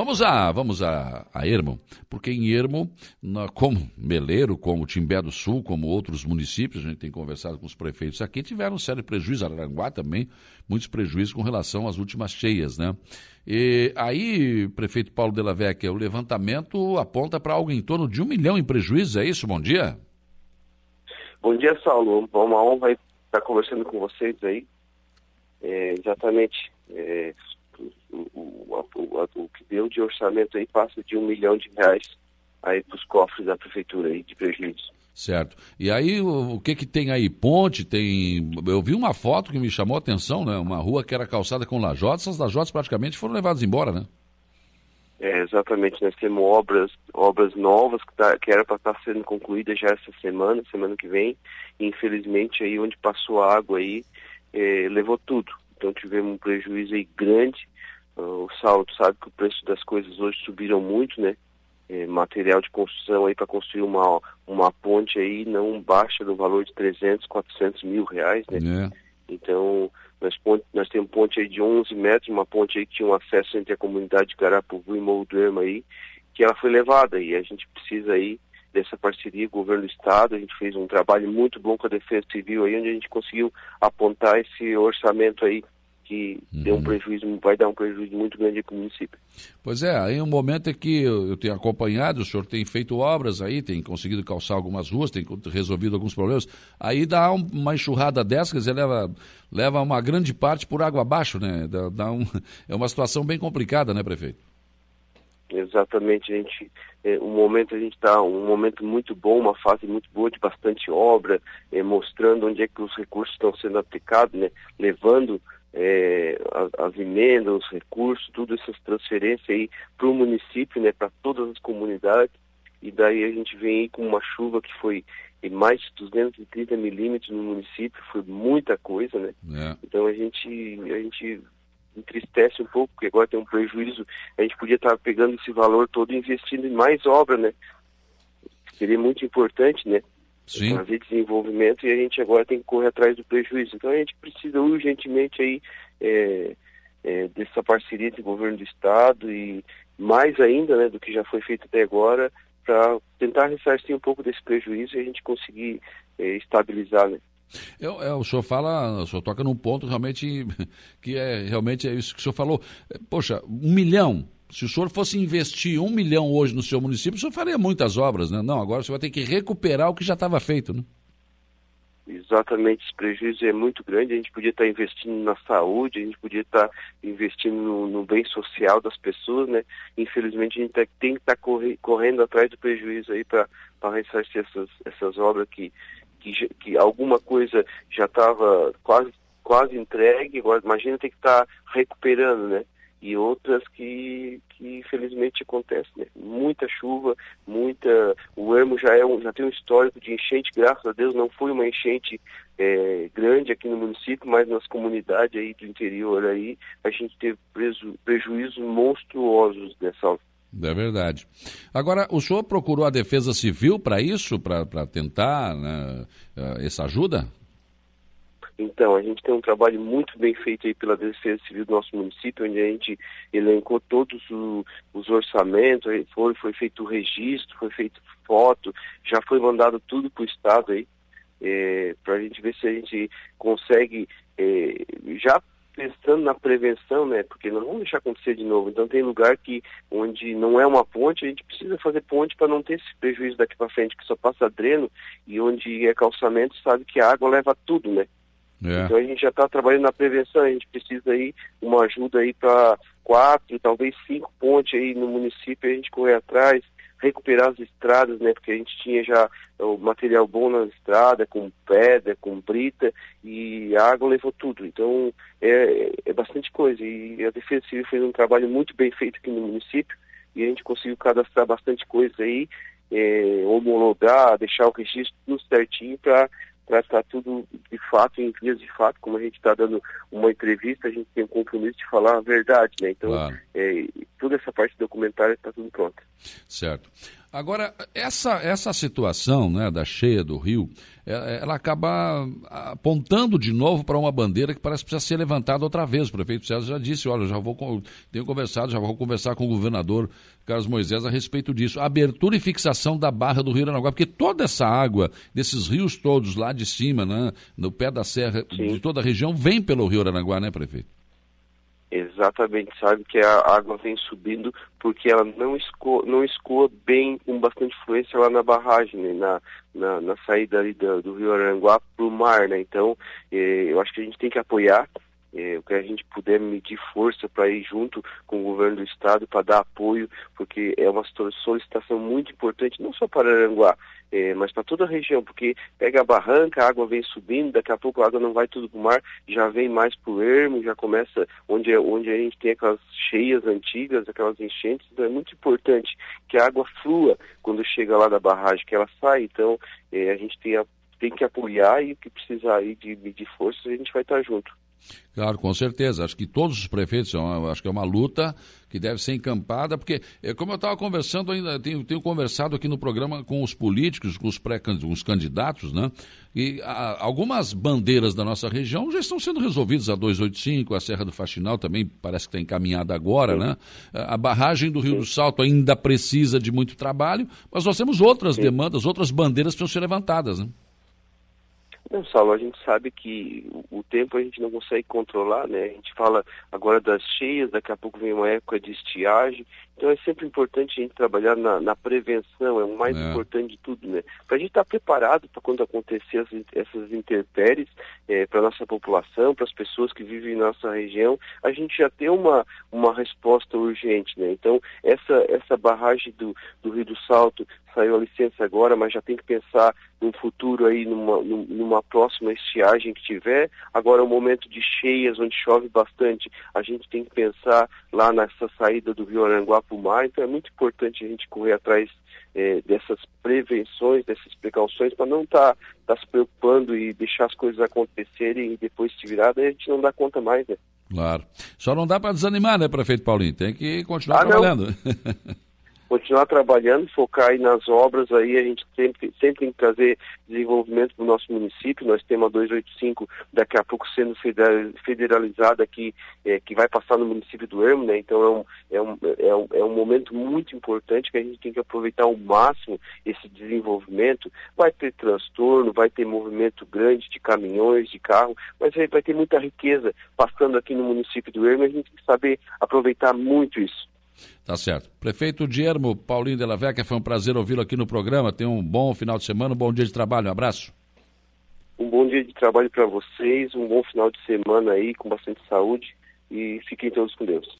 Vamos a, vamos a, a Ermo, porque em Ermo, na, como Meleiro, como Timbé do Sul, como outros municípios, a gente tem conversado com os prefeitos aqui, tiveram um sério prejuízo, Araranguá também, muitos prejuízos com relação às últimas cheias, né? E aí, prefeito Paulo Della Vecchia, o levantamento aponta para algo em torno de um milhão em prejuízos, é isso? Bom dia. Bom dia, Saulo. Uma honra estar conversando com vocês aí. É, exatamente. É, o, o, o, o, que deu de orçamento aí passa de um milhão de reais aí para os cofres da prefeitura aí de prejuízo. Certo. E aí, o, o, que que tem aí? Ponte, tem... Eu vi uma foto que me chamou a atenção, né? Uma rua que era calçada com lajotas, as lajotas praticamente foram levadas embora, né? É, exatamente. Nós temos obras, obras novas que, tá, que era para estar tá sendo concluídas já essa semana, semana que vem. E, infelizmente, aí onde passou a água aí, é, levou tudo. Então tivemos um prejuízo aí grande. O saldo sabe que o preço das coisas hoje subiram muito, né? É, material de construção aí para construir uma, uma ponte aí não baixa do valor de 300, 400 mil reais, né? É. Então, nós, ponte, nós temos ponte aí de 11 metros, uma ponte aí que tinha um acesso entre a comunidade de Garapuvu e Molderma aí, que ela foi levada e a gente precisa aí dessa parceria governo do estado, a gente fez um trabalho muito bom com a Defesa Civil aí, onde a gente conseguiu apontar esse orçamento aí que uhum. deu um prejuízo, vai dar um prejuízo muito grande para o município. Pois é, aí um momento é que eu tenho acompanhado, o senhor tem feito obras aí, tem conseguido calçar algumas ruas, tem resolvido alguns problemas, aí dá uma enxurrada dessa, quer dizer, leva, leva uma grande parte por água abaixo, né? Dá, dá um, é uma situação bem complicada, né, prefeito? Exatamente, a gente, é, um momento a gente está um momento muito bom, uma fase muito boa de bastante obra, é, mostrando onde é que os recursos estão sendo aplicados, né, levando é, as, as, emendas, os recursos, tudo essas transferências aí para o município, né, para todas as comunidades. E daí a gente vem aí com uma chuva que foi mais de 230 milímetros no município, foi muita coisa, né? É. Então a gente, a gente entristece um pouco, porque agora tem um prejuízo. A gente podia estar pegando esse valor todo e investindo em mais obra, né? Seria muito importante, né? Sim. fazer desenvolvimento e a gente agora tem que correr atrás do prejuízo. Então a gente precisa urgentemente aí é, é, dessa parceria entre o governo do estado e mais ainda né, do que já foi feito até agora para tentar ressarcir um pouco desse prejuízo e a gente conseguir é, estabilizar, né? Eu, eu, o senhor fala, o senhor toca num ponto realmente que é realmente é isso que o senhor falou. Poxa, um milhão se o senhor fosse investir um milhão hoje no seu município, o senhor faria muitas obras, né? Não, agora senhor vai ter que recuperar o que já estava feito, né? Exatamente, esse prejuízo é muito grande. A gente podia estar investindo na saúde, a gente podia estar investindo no, no bem social das pessoas, né? Infelizmente, a gente tá, tem que estar corre, correndo atrás do prejuízo aí para ressarcir essas, essas obras que, que, que alguma coisa já estava quase, quase entregue. Agora, imagina ter que estar recuperando, né? E outras que, que infelizmente acontecem. Né? Muita chuva, muita. O Ermo já, é um, já tem um histórico de enchente, graças a Deus, não foi uma enchente é, grande aqui no município, mas nas comunidades aí do interior aí, a gente teve preju, prejuízos monstruosos dessa é verdade. Agora, o senhor procurou a Defesa Civil para isso, para tentar né, eh, essa ajuda? Então, a gente tem um trabalho muito bem feito aí pela Defesa Civil do nosso município, onde a gente elencou todos o, os orçamentos, foi, foi feito o registro, foi feito foto, já foi mandado tudo para o Estado aí, é, para a gente ver se a gente consegue, é, já pensando na prevenção, né, porque não vamos deixar acontecer de novo. Então tem lugar que onde não é uma ponte, a gente precisa fazer ponte para não ter esse prejuízo daqui para frente, que só passa dreno, e onde é calçamento, sabe que a água leva tudo, né? É. Então a gente já está trabalhando na prevenção, a gente precisa aí uma ajuda aí para quatro, talvez cinco pontes aí no município, a gente correr atrás, recuperar as estradas, né? Porque a gente tinha já o material bom na estrada, com pedra, com brita, e a água levou tudo. Então é, é bastante coisa. E a Defesa Civil fez um trabalho muito bem feito aqui no município, e a gente conseguiu cadastrar bastante coisa aí, é, homologar, deixar o registro tudo certinho para para estar tudo de fato, em vias de fato, como a gente está dando uma entrevista, a gente tem o compromisso de falar a verdade, né? Então, claro. é, toda essa parte documentária está tudo pronta. Certo. Agora, essa, essa situação né, da cheia do rio, é, ela acaba apontando de novo para uma bandeira que parece que precisa ser levantada outra vez. O prefeito César já disse, olha, já vou, tenho conversado, já vou conversar com o governador Carlos Moisés a respeito disso. Abertura e fixação da barra do Rio Aranaguá, porque toda essa água, desses rios todos lá de cima, né, no pé da serra, Sim. de toda a região, vem pelo Rio Aranaguá, né, prefeito? Exatamente, sabe que a água vem subindo porque ela não escoa, não escoa bem com bastante fluência lá na barragem, né? na, na, na, saída ali do, do Rio Aranguá para o mar, né? Então, eh, eu acho que a gente tem que apoiar eh, o que a gente puder medir força para ir junto com o governo do estado para dar apoio, porque é uma solicitação muito importante, não só para Aranguá, é, mas para toda a região, porque pega a barranca, a água vem subindo, daqui a pouco a água não vai tudo para o mar, já vem mais para o ermo, já começa onde, é, onde a gente tem aquelas cheias antigas, aquelas enchentes, então é muito importante que a água flua quando chega lá da barragem, que ela sai, então é, a gente tem, a, tem que apoiar e o que precisar aí de medir forças, a gente vai estar junto. Claro, com certeza. Acho que todos os prefeitos, acho que é uma luta que deve ser encampada, porque, é, como eu estava conversando ainda, tenho, tenho, conversado aqui no programa com os políticos, com os, pré, os candidatos, né? E a, algumas bandeiras da nossa região já estão sendo resolvidas, a 285, a Serra do Faxinal também parece que está encaminhada agora, né? A barragem do Rio do Salto ainda precisa de muito trabalho, mas nós temos outras demandas, outras bandeiras que precisam ser levantadas, né? Não, Saulo, a gente sabe que o tempo a gente não consegue controlar, né? A gente fala agora das cheias, daqui a pouco vem uma época de estiagem. Então é sempre importante a gente trabalhar na, na prevenção, é o mais é. importante de tudo, né? Para a gente estar tá preparado para quando acontecer essas, essas intempéries, é, para a nossa população, para as pessoas que vivem em nossa região, a gente já ter uma, uma resposta urgente, né? Então, essa, essa barragem do, do Rio do Salto saiu a licença agora, mas já tem que pensar no futuro aí, numa, numa próxima estiagem que tiver. Agora é um momento de cheias, onde chove bastante. A gente tem que pensar lá nessa saída do Rio Aranguá para o mar, então é muito importante a gente correr atrás é, dessas prevenções, dessas precauções, para não estar tá, tá se preocupando e deixar as coisas acontecerem e depois se virar, daí a gente não dá conta mais, né? Claro. Só não dá para desanimar, né, prefeito Paulinho? Tem que continuar ah, trabalhando. continuar trabalhando, focar aí nas obras, aí a gente sempre, sempre tem que trazer desenvolvimento para o nosso município. Nós temos a 285 daqui a pouco sendo federalizada aqui, é, que vai passar no município do Ermo, né? Então é um, é, um, é, um, é um momento muito importante que a gente tem que aproveitar ao máximo esse desenvolvimento. Vai ter transtorno, vai ter movimento grande de caminhões, de carro, mas vai ter muita riqueza passando aqui no município do Ermo, a gente tem que saber aproveitar muito isso. Tá certo. Prefeito Diermo Paulinho de Vecchia, foi um prazer ouvi-lo aqui no programa. Tenha um bom final de semana, um bom dia de trabalho. Um abraço. Um bom dia de trabalho para vocês, um bom final de semana aí, com bastante saúde e fiquem todos com Deus.